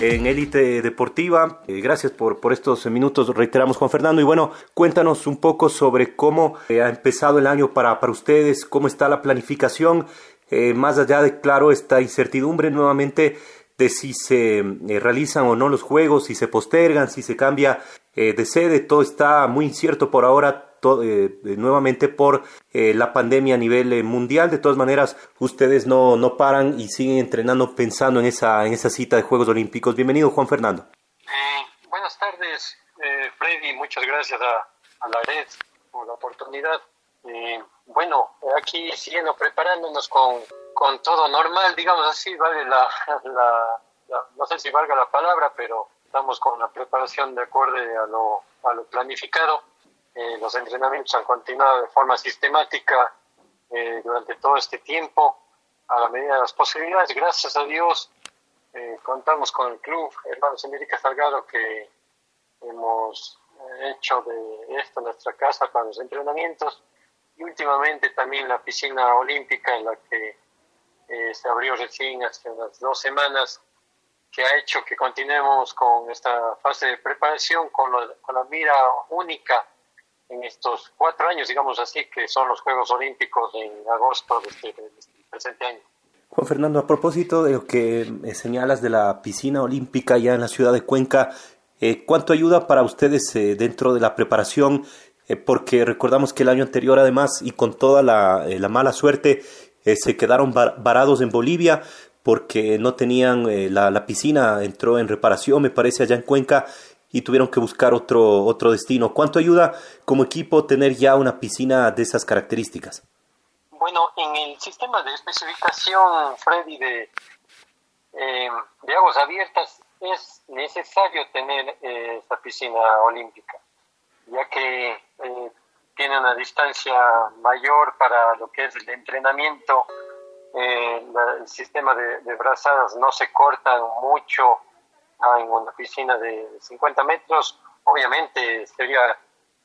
en Élite Deportiva. Eh, gracias por, por estos minutos, reiteramos Juan Fernando. Y bueno, cuéntanos un poco sobre cómo eh, ha empezado el año para, para ustedes, cómo está la planificación, eh, más allá de, claro, esta incertidumbre nuevamente de si se realizan o no los juegos, si se postergan, si se cambia de sede, todo está muy incierto por ahora. Eh, nuevamente por eh, la pandemia a nivel eh, mundial. De todas maneras, ustedes no, no paran y siguen entrenando pensando en esa, en esa cita de Juegos Olímpicos. Bienvenido, Juan Fernando. buenas tardes, Freddy. Muchas gracias a, la red por la oportunidad. bueno, aquí siguiendo preparándonos con, con todo normal, digamos así, vale la, no sé si valga la palabra, pero estamos con la preparación de acuerdo a lo, a lo planificado eh, los entrenamientos han continuado de forma sistemática eh, durante todo este tiempo, a la medida de las posibilidades. Gracias a Dios, eh, contamos con el club Hermanos América Salgado que hemos hecho de esto nuestra casa para los entrenamientos y últimamente también la piscina olímpica en la que se abrió recién hace unas dos semanas que ha hecho que continuemos con esta fase de preparación con, con la mira única en estos cuatro años, digamos así, que son los Juegos Olímpicos en agosto de este, este presente año. Juan Fernando, a propósito de lo que eh, señalas de la piscina olímpica ya en la ciudad de Cuenca, eh, ¿cuánto ayuda para ustedes eh, dentro de la preparación? porque recordamos que el año anterior, además, y con toda la, la mala suerte, se quedaron varados en Bolivia porque no tenían la, la piscina, entró en reparación, me parece, allá en Cuenca, y tuvieron que buscar otro, otro destino. ¿Cuánto ayuda como equipo tener ya una piscina de esas características? Bueno, en el sistema de especificación, Freddy, de, eh, de aguas abiertas, es necesario tener eh, esta piscina olímpica, ya que eh, tiene una distancia mayor para lo que es el entrenamiento. el sistema de, de brazadas no se corta mucho en una piscina de 50 metros. Obviamente sería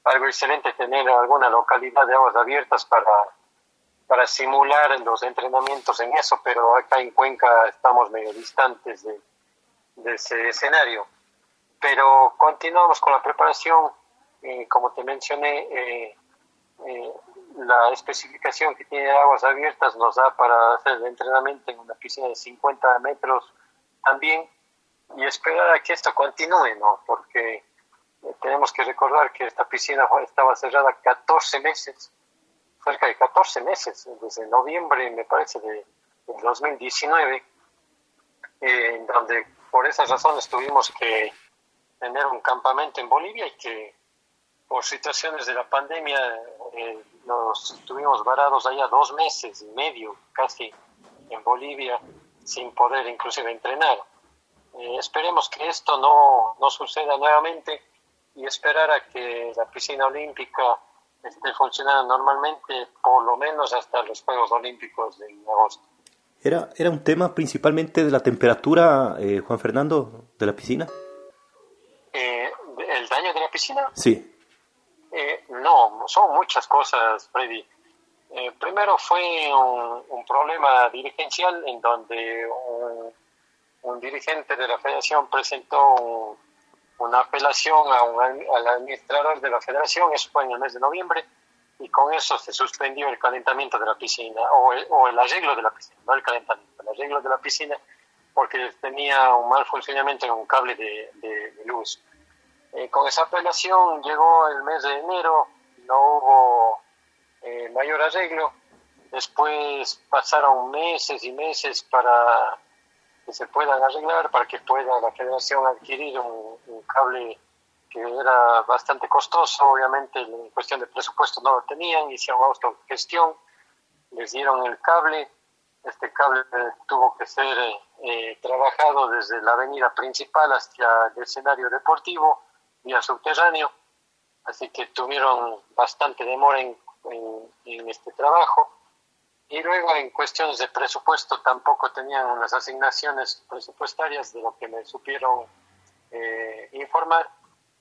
algo excelente tener alguna localidad de aguas abiertas para, para simular los entrenamientos en eso, pero acá en Cuenca estamos medio distantes de, ese escenario. Pero continuamos con la preparación, y como te mencioné, eh, eh, la especificación que tiene aguas abiertas nos da para hacer el entrenamiento en una piscina de 50 metros también y esperar a que esto continúe, ¿no? Porque eh, tenemos que recordar que esta piscina estaba cerrada 14 meses, cerca de 14 meses, desde noviembre, me parece, de, 2019, eh, en donde por esas razones tuvimos que tener un campamento en Bolivia y que por situaciones de la pandemia eh, nos estuvimos varados allá dos meses y medio casi en Bolivia sin poder inclusive entrenar. Eh, esperemos que esto no, no suceda nuevamente y esperar a que la piscina olímpica esté funcionando normalmente por lo menos hasta los Juegos Olímpicos de agosto. ¿Era, era un tema principalmente de la temperatura, eh, Juan Fernando, de la piscina? Eh, ¿El daño de la piscina? Sí. no, son muchas cosas, Freddy. primero fue un, un, problema dirigencial en donde un, un dirigente de la federación presentó una apelación a un, al administrador de la federación, eso fue en el mes de noviembre, y con eso se suspendió el calentamiento de la piscina, o el, o el arreglo de la piscina, no el calentamiento, el arreglo de la piscina, porque tenía un mal funcionamiento en un cable de, de, luz. Eh, con esa apelación llegó el mes de enero, no hubo eh, mayor arreglo, Después pasaron meses y meses para se puedan arreglar, para que pueda la federación adquirir un, un cable que era bastante costoso, obviamente en cuestión de presupuesto no lo tenían, hicieron autogestión, les dieron el cable, este cable tuvo que ser eh, trabajado desde la avenida principal hasta el escenario deportivo, vía subterráneo, así que tuvieron bastante demora en, en, este trabajo. Y luego en cuestiones de presupuesto tampoco tenían unas asignaciones presupuestarias de lo que me supieron eh, informar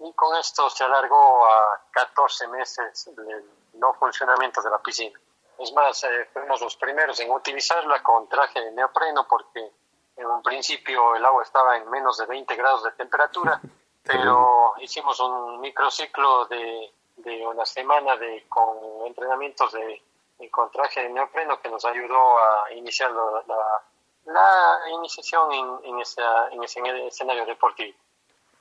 y con esto se alargó a 14 meses el no funcionamiento de la piscina. Es más, eh, fuimos los primeros en utilizarla con traje de neopreno porque en un principio el agua estaba en menos de 20 grados de temperatura, pero hicimos un microciclo de, de una semana de, con entrenamientos de, con traje de neopreno que nos ayudó a iniciar la, la, iniciación en, en, esa, en ese escenario deportivo.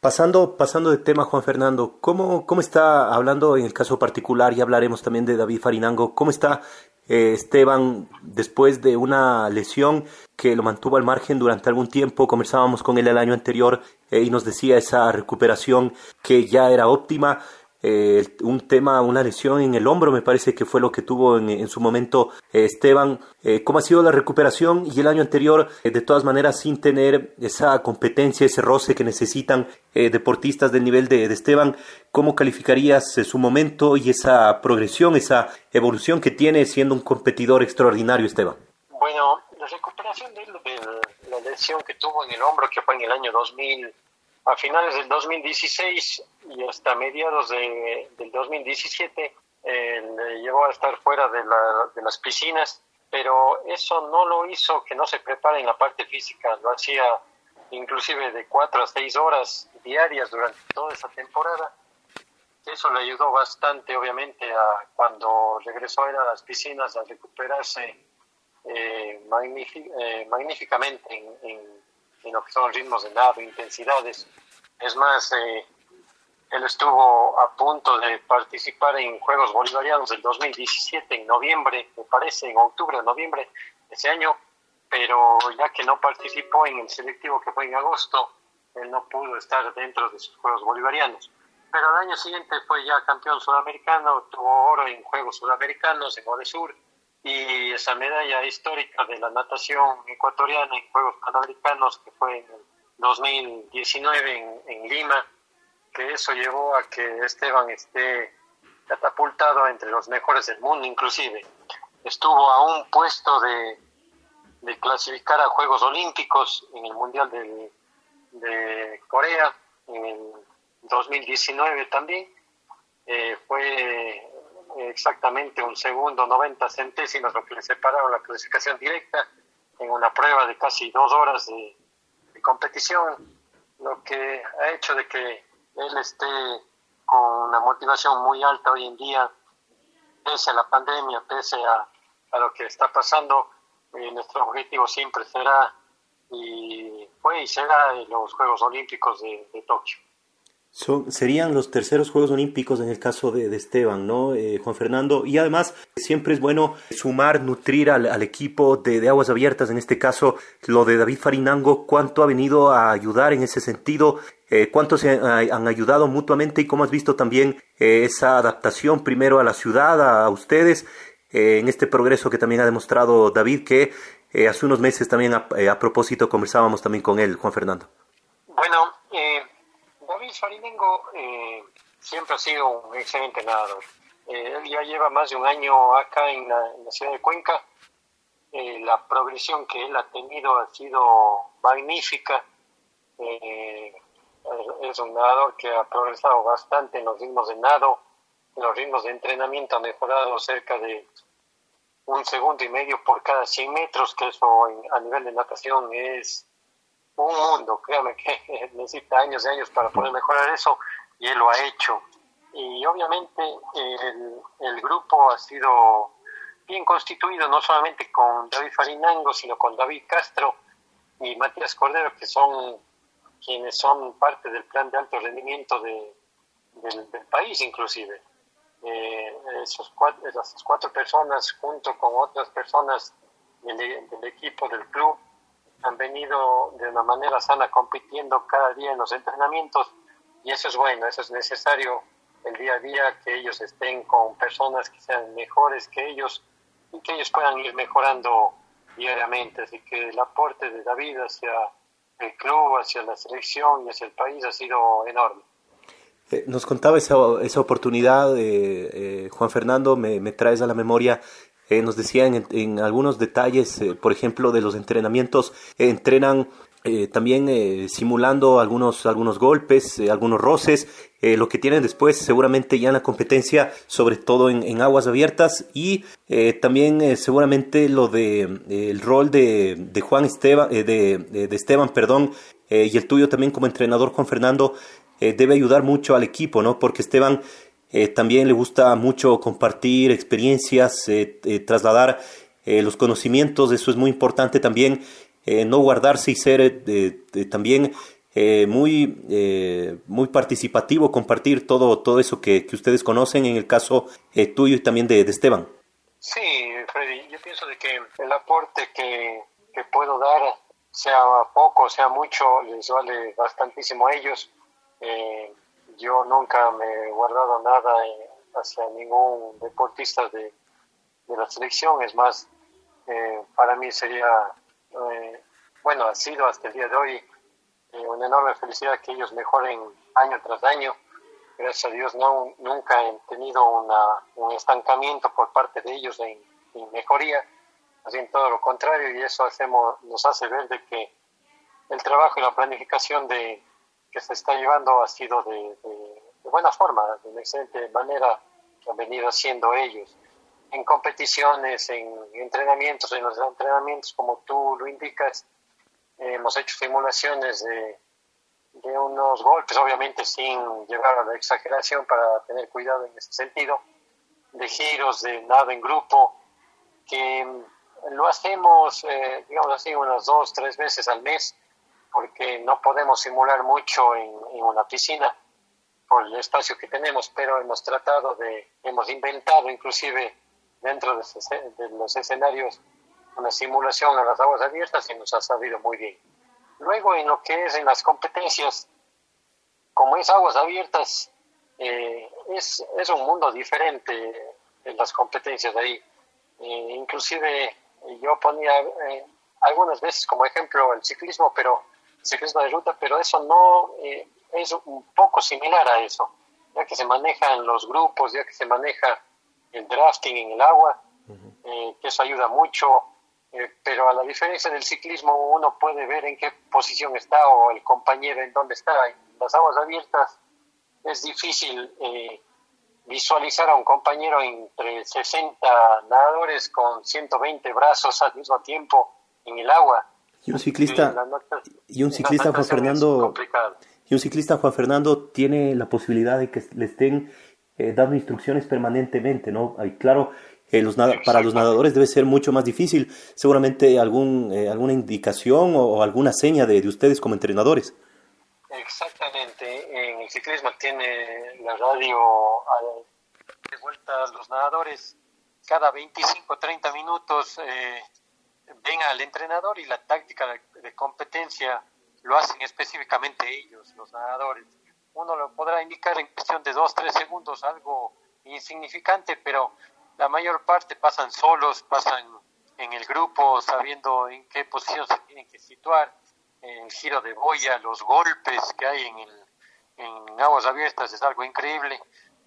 Pasando, pasando de tema, Juan Fernando, ¿cómo, ¿cómo está, hablando en el caso particular, y hablaremos también de David Farinango, cómo está eh, Esteban después de una lesión que lo mantuvo al margen durante algún tiempo? Conversábamos con él el año anterior eh, y nos decía esa recuperación que ya era óptima. Eh, un tema, una lesión en el hombro, me parece que fue lo que tuvo en, su momento eh, Esteban. Eh, ¿Cómo ha sido la recuperación? Y el año anterior, de todas maneras, sin tener esa competencia, ese roce que necesitan deportistas del nivel de, Esteban, ¿cómo calificarías su momento y esa progresión, esa evolución que tiene siendo un competidor extraordinario, Esteban? Bueno, la recuperación de, de la lesión que tuvo en el hombro, que fue en el año 2000 a finales del 2016 y hasta mediados de, del 2017 eh, le llevó a estar fuera de, la, de, las piscinas, pero eso no lo hizo que no se prepare en la parte física, lo hacía inclusive de cuatro a seis horas diarias durante toda esa temporada. Eso le ayudó bastante, obviamente, a cuando regresó a las piscinas a recuperarse eh, eh magníficamente en, en en lo que son ritmos de nado, intensidades. Es más, eh, él estuvo a punto de participar en Juegos Bolivarianos del 2017, en noviembre, me parece, en octubre noviembre de ese año, pero ya que no participó en el selectivo que fue en agosto, él no pudo estar dentro de esos Juegos Bolivarianos. Pero al año siguiente fue ya campeón sudamericano, tuvo oro en Juegos Sudamericanos, en Odesur, y esa medalla histórica de la natación ecuatoriana en Juegos Panamericanos que fue en 2019 en, en, Lima, que eso llevó a que Esteban esté catapultado entre los mejores del mundo, inclusive estuvo a un puesto de, clasificar a Juegos Olímpicos en el Mundial de, Corea en 2019 también. Eh, fue exactamente un segundo, 90 centésimas, lo que le separaron la clasificación directa en una prueba de casi dos horas de, competición, lo que ha hecho de que él esté con una motivación muy alta hoy en día, pese a la pandemia, pese a, a lo que está pasando, eh, nuestro objetivo siempre será y fue y será los Juegos Olímpicos de Tokio. Son, serían los terceros Juegos Olímpicos en el caso de, Esteban, ¿no, eh, Juan Fernando? Y además, siempre es bueno sumar, nutrir al, equipo de, Aguas Abiertas, en este caso lo de David Farinango, cuánto ha venido a ayudar en ese sentido, eh, cuánto se han, ayudado mutuamente y cómo has visto también eh, esa adaptación primero a la ciudad, a, ustedes, en este progreso que también ha demostrado David, que hace unos meses también a, a propósito conversábamos también con él, Juan Fernando. Bueno, David Farinengo eh, siempre ha sido un excelente nadador. Eh, él ya lleva más de un año acá en la, ciudad de Cuenca. Eh, la progresión que él ha tenido ha sido magnífica. es un nadador que ha progresado bastante en los ritmos de nado, en los ritmos de entrenamiento ha mejorado cerca de un segundo y medio por cada 100 metros, que eso a nivel de natación es un mundo, créame que necesita años y años para poder mejorar eso y él lo ha hecho. Y obviamente el, el grupo ha sido bien constituido, no solamente con David Farinango, sino con David Castro y Matías Cordero, que son quienes son parte del plan de alto rendimiento de, del, país inclusive. eh, esos cuatro, esas cuatro personas junto con otras personas del, del, equipo del club han venido de una manera sana compitiendo cada día en los entrenamientos y eso es bueno, eso es necesario el día a día, que ellos estén con personas que sean mejores que ellos y que ellos puedan ir mejorando diariamente. Así que el aporte de David hacia el club, hacia la selección y hacia el país ha sido enorme. Eh, nos contaba esa, esa oportunidad, eh, eh, Juan Fernando, me, me, traes a la memoria, eh, nos decían en, algunos detalles, eh, por ejemplo, de los entrenamientos, entrenan también simulando algunos, algunos golpes, algunos roces, lo que tienen después seguramente ya en la competencia, sobre todo en, en aguas abiertas, y también seguramente lo de el rol de, de Juan Esteban, de, de, Esteban, perdón, y el tuyo también como entrenador, Juan Fernando, eh, debe ayudar mucho al equipo, ¿no? Porque Esteban eh, también le gusta mucho compartir experiencias, eh, eh trasladar eh, los conocimientos, eso es muy importante también, eh, no guardarse y ser también muy, muy participativo, compartir todo, todo eso que, que ustedes conocen, en el caso tuyo y también de, de, Esteban. Sí, Freddy, yo pienso de que el aporte que, que puedo dar, sea poco, sea mucho, les vale bastantísimo a ellos eh, yo nunca me he guardado nada hacia ningún deportista de, de, la selección, es más, eh, para mí sería, eh, bueno, ha sido hasta el día de hoy eh, una enorme felicidad que ellos mejoren año tras año. Gracias a Dios no, nunca he tenido una, un estancamiento por parte de ellos en, en mejoría, así en todo lo contrario, y eso hacemos, nos hace ver de que el trabajo y la planificación de, que se está llevando ha sido de, de, de, buena forma, de una excelente manera que han venido haciendo ellos. En competiciones, en entrenamientos, en los entrenamientos, como tú lo indicas, hemos hecho simulaciones de, de unos golpes, obviamente sin llegar a la exageración para tener cuidado en ese sentido, de giros, de nada en grupo, que lo hacemos, eh, digamos así, unas dos, tres veces al mes porque no podemos simular mucho en, una piscina por el espacio que tenemos, pero hemos tratado de, hemos inventado inclusive dentro de, de los escenarios una simulación a las aguas abiertas y nos ha salido muy bien. Luego en lo que es en las competencias, como es aguas abiertas, eh, es, es un mundo diferente en las competencias de ahí. Eh, inclusive yo ponía eh, algunas veces como ejemplo el ciclismo, pero ciclismo de ruta, pero eso no eh, es un poco similar a eso, ya que se manejan los grupos, ya que se maneja el drafting en el agua, eh, que eso ayuda mucho, eh, pero a la diferencia del ciclismo uno puede ver en qué posición está o el compañero en dónde está. En las aguas abiertas es difícil visualizar a un compañero entre 60 nadadores con 120 brazos al mismo tiempo en el agua y un ciclista, y un ciclista Juan Fernando, y un ciclista Juan Fernando tiene la posibilidad de que le estén eh, dando instrucciones permanentemente, ¿no? Y claro, eh, los para los nadadores debe ser mucho más difícil, seguramente algún, eh, alguna indicación o, o, alguna seña de, de ustedes como entrenadores. Exactamente, en el ciclismo tiene la radio de vuelta a los nadadores cada 25 30 minutos eh, ven al entrenador y la táctica de, competencia lo hacen específicamente ellos, los nadadores. Uno lo podrá indicar en cuestión de dos, tres segundos, algo insignificante, pero la mayor parte pasan solos, pasan en el grupo, sabiendo en qué posición se tienen que situar, el giro de boya, los golpes que hay en, en aguas abiertas es algo increíble.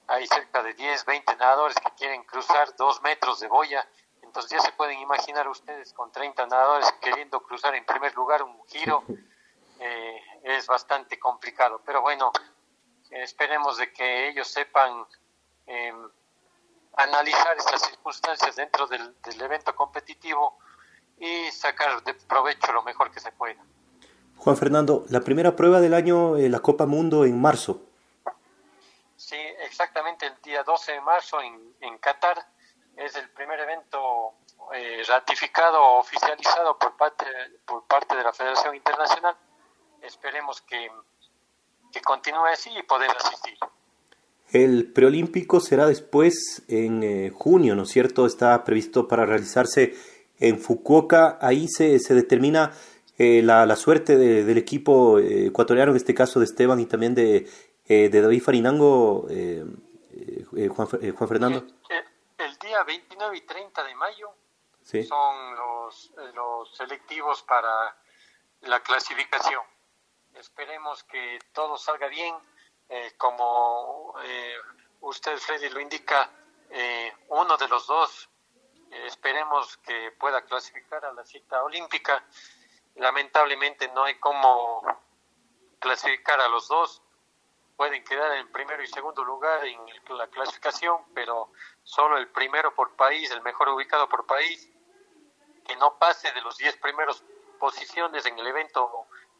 Hay cerca de 10, 20 nadadores que quieren cruzar dos metros de boya entonces ya se pueden imaginar ustedes con 30 nadadores queriendo cruzar en primer lugar un giro, eh, es bastante complicado. Pero bueno, esperemos de que ellos sepan eh, analizar estas circunstancias dentro del, del, evento competitivo y sacar de provecho lo mejor que se pueda. Juan Fernando, la primera prueba del año, eh, la Copa Mundo en marzo. Sí, exactamente el día 12 de marzo en, en Qatar es el primer evento eh, ratificado oficializado por parte, por parte de la Federación Internacional. Esperemos que, que continúe así y poder asistir. El preolímpico será después en eh, junio, ¿no es cierto? Está previsto para realizarse en Fukuoka. Ahí se, se determina eh, la, la, suerte de, del equipo eh, ecuatoriano, en este caso de Esteban y también de, eh, de David Farinango, Juan, Juan, Fernando. Sí. 29 y 30 de mayo son los, eh, los selectivos para la clasificación. Esperemos que todo salga bien. Eh, como eh, usted, Freddy, lo indica, eh, uno de los dos eh, esperemos que pueda clasificar a la cita olímpica. Lamentablemente no hay cómo clasificar a los dos Pueden quedar en primero y segundo lugar en la clasificación, pero solo el primero por país, el mejor ubicado por país, que no pase de los diez primeros posiciones en el evento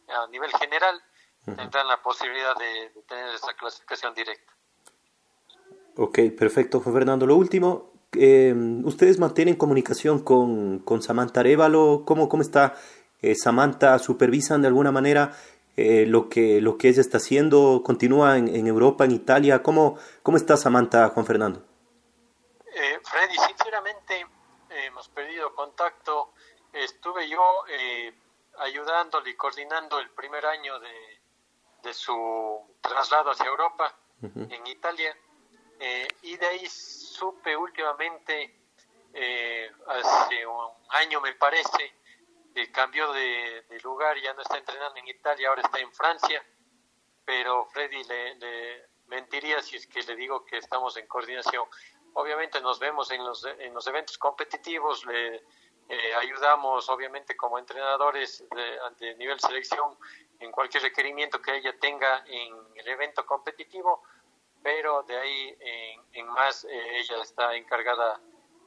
a nivel general, tendrán la posibilidad de, de, tener esa clasificación directa. Ok, perfecto, Juan Fernando. Lo último, eh, ¿ustedes mantienen comunicación con, con Samantha Arevalo? ¿Cómo, cómo está eh, Samantha? ¿Supervisan de alguna manera eh, lo, que, lo que ella está haciendo? ¿Continúa en, en Europa, en Italia? ¿Cómo, ¿Cómo está Samantha, Juan Fernando? Eh, Freddy, sinceramente hemos perdido contacto. Estuve yo eh, ayudándole y coordinando el primer año de, de su traslado hacia Europa, uh -huh. en Italia, eh, y de ahí supe últimamente, eh, hace un año me parece, que cambió de, lugar, ya no está entrenando en Italia, ahora está en Francia, pero Freddy le, le, mentiría si es que le digo que estamos en coordinación. Obviamente nos vemos en los, en los eventos competitivos, le eh, ayudamos obviamente como entrenadores de, nivel selección en cualquier requerimiento que ella tenga en el evento competitivo, pero de ahí en, en más eh, ella está encargada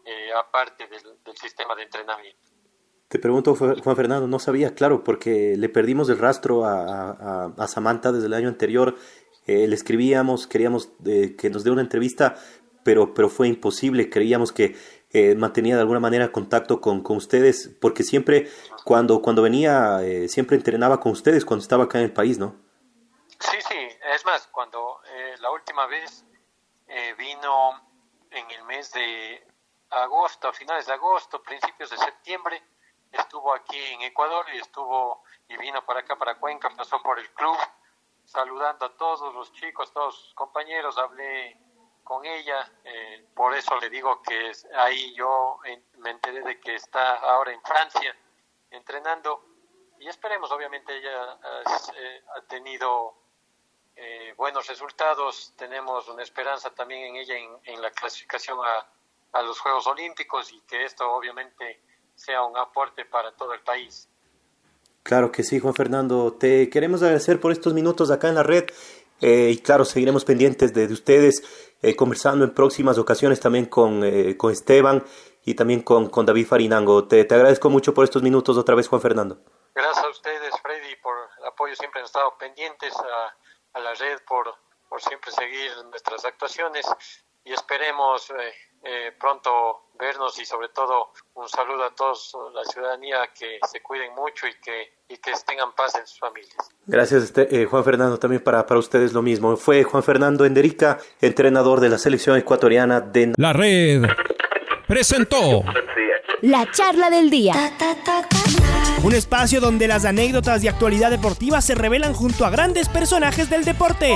eh, aparte del, sistema de entrenamiento. Te pregunto, Juan Fernando, no sabía, claro, porque le perdimos el rastro a, a, a Samantha desde el año anterior. Eh, le escribíamos, queríamos eh, que nos dé una entrevista, pero, pero fue imposible. Creíamos que eh, mantenía de alguna manera contacto con, con ustedes, porque siempre cuando, cuando venía, eh, siempre entrenaba con ustedes cuando estaba acá en el país, ¿no? Sí, sí, es más, cuando eh, la última vez eh, vino en el mes de agosto, a finales de agosto, principios de septiembre, estuvo aquí en Ecuador y estuvo y vino para acá, para Cuenca, pasó por el club, saludando a todos los chicos, todos sus compañeros, hablé con ella, eh, por eso le digo que ahí yo me enteré de que está ahora en Francia entrenando y esperemos, obviamente ella eh, ha tenido eh, buenos resultados, tenemos una esperanza también en ella en, en la clasificación a, a, los Juegos Olímpicos y que esto obviamente sea un aporte para todo el país. Claro que sí, Juan Fernando. Te queremos agradecer por estos minutos acá en la red eh, y claro, seguiremos pendientes de, de ustedes, eh, conversando en próximas ocasiones también con, eh, con Esteban y también con, con David Farinango. Te, te, agradezco mucho por estos minutos otra vez, Juan Fernando. Gracias a ustedes, Freddy, por el apoyo. Siempre han estado pendientes a, a la red por, por siempre seguir nuestras actuaciones y esperemos eh, pronto vernos y sobre todo un saludo a todos la ciudadanía que se cuiden mucho y que, y que tengan paz en sus familias. Gracias este, eh, Juan Fernando, también para, para ustedes lo mismo. Fue Juan Fernando Enderica, entrenador de la selección ecuatoriana de... La red presentó la charla del día. Un espacio donde las anécdotas de actualidad deportiva se revelan junto a grandes personajes del deporte.